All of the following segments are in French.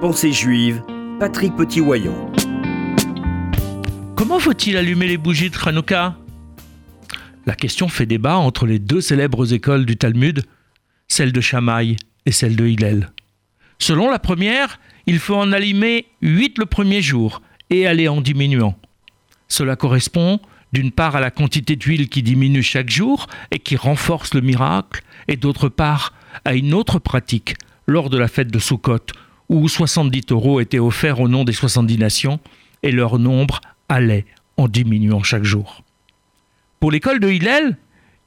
Pensée juive, Patrick Petit-Wayon. Comment faut-il allumer les bougies de Hanouka? La question fait débat entre les deux célèbres écoles du Talmud, celle de Shammai et celle de Hillel. Selon la première, il faut en allumer huit le premier jour et aller en diminuant. Cela correspond d'une part à la quantité d'huile qui diminue chaque jour et qui renforce le miracle, et d'autre part à une autre pratique lors de la fête de Sukkot, où 70 euros étaient offerts au nom des 70 nations, et leur nombre allait en diminuant chaque jour. Pour l'école de Hillel,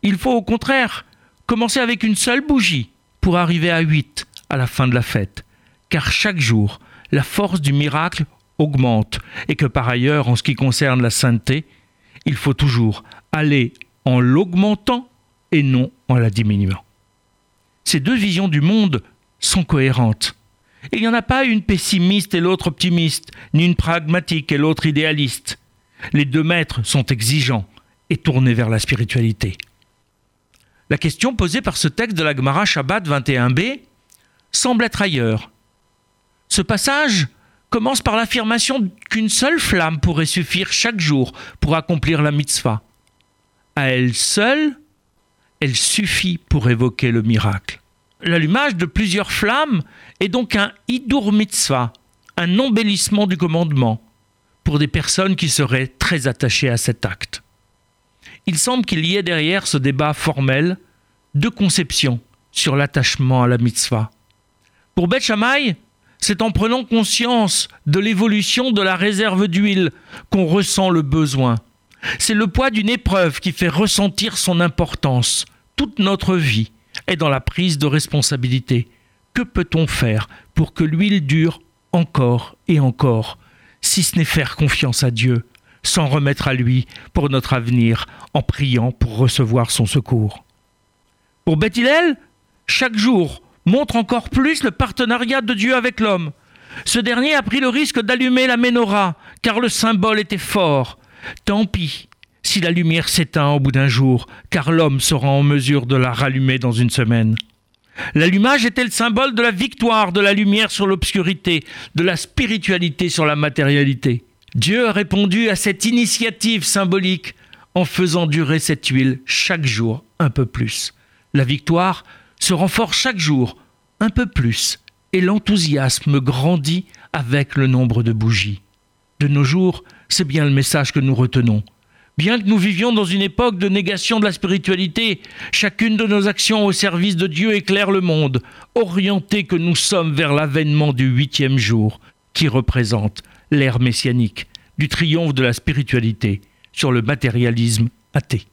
il faut au contraire commencer avec une seule bougie pour arriver à 8 à la fin de la fête, car chaque jour, la force du miracle augmente, et que par ailleurs, en ce qui concerne la sainteté, il faut toujours aller en l'augmentant et non en la diminuant. Ces deux visions du monde sont cohérentes. Il n'y en a pas une pessimiste et l'autre optimiste, ni une pragmatique et l'autre idéaliste. Les deux maîtres sont exigeants et tournés vers la spiritualité. La question posée par ce texte de la Gemara Shabbat 21b semble être ailleurs. Ce passage commence par l'affirmation qu'une seule flamme pourrait suffire chaque jour pour accomplir la mitzvah. À elle seule, elle suffit pour évoquer le miracle. L'allumage de plusieurs flammes est donc un hidur mitzvah, un embellissement du commandement, pour des personnes qui seraient très attachées à cet acte. Il semble qu'il y ait derrière ce débat formel deux conceptions sur l'attachement à la mitzvah. Pour Beth Shammai, c'est en prenant conscience de l'évolution de la réserve d'huile qu'on ressent le besoin. C'est le poids d'une épreuve qui fait ressentir son importance. Toute notre vie est dans la prise de responsabilité. Que peut-on faire pour que l'huile dure encore et encore, si ce n'est faire confiance à Dieu, s'en remettre à lui pour notre avenir, en priant pour recevoir son secours? Pour Bethilel, chaque jour, montre encore plus le partenariat de Dieu avec l'homme. Ce dernier a pris le risque d'allumer la menorah, car le symbole était fort. Tant pis si la lumière s'éteint au bout d'un jour, car l'homme sera en mesure de la rallumer dans une semaine. L'allumage était le symbole de la victoire de la lumière sur l'obscurité, de la spiritualité sur la matérialité. Dieu a répondu à cette initiative symbolique en faisant durer cette huile chaque jour un peu plus. La victoire se renforce chaque jour un peu plus et l'enthousiasme grandit avec le nombre de bougies. De nos jours, c'est bien le message que nous retenons. Bien que nous vivions dans une époque de négation de la spiritualité, chacune de nos actions au service de Dieu éclaire le monde, orienté que nous sommes vers l'avènement du huitième jour, qui représente l'ère messianique, du triomphe de la spiritualité sur le matérialisme athée.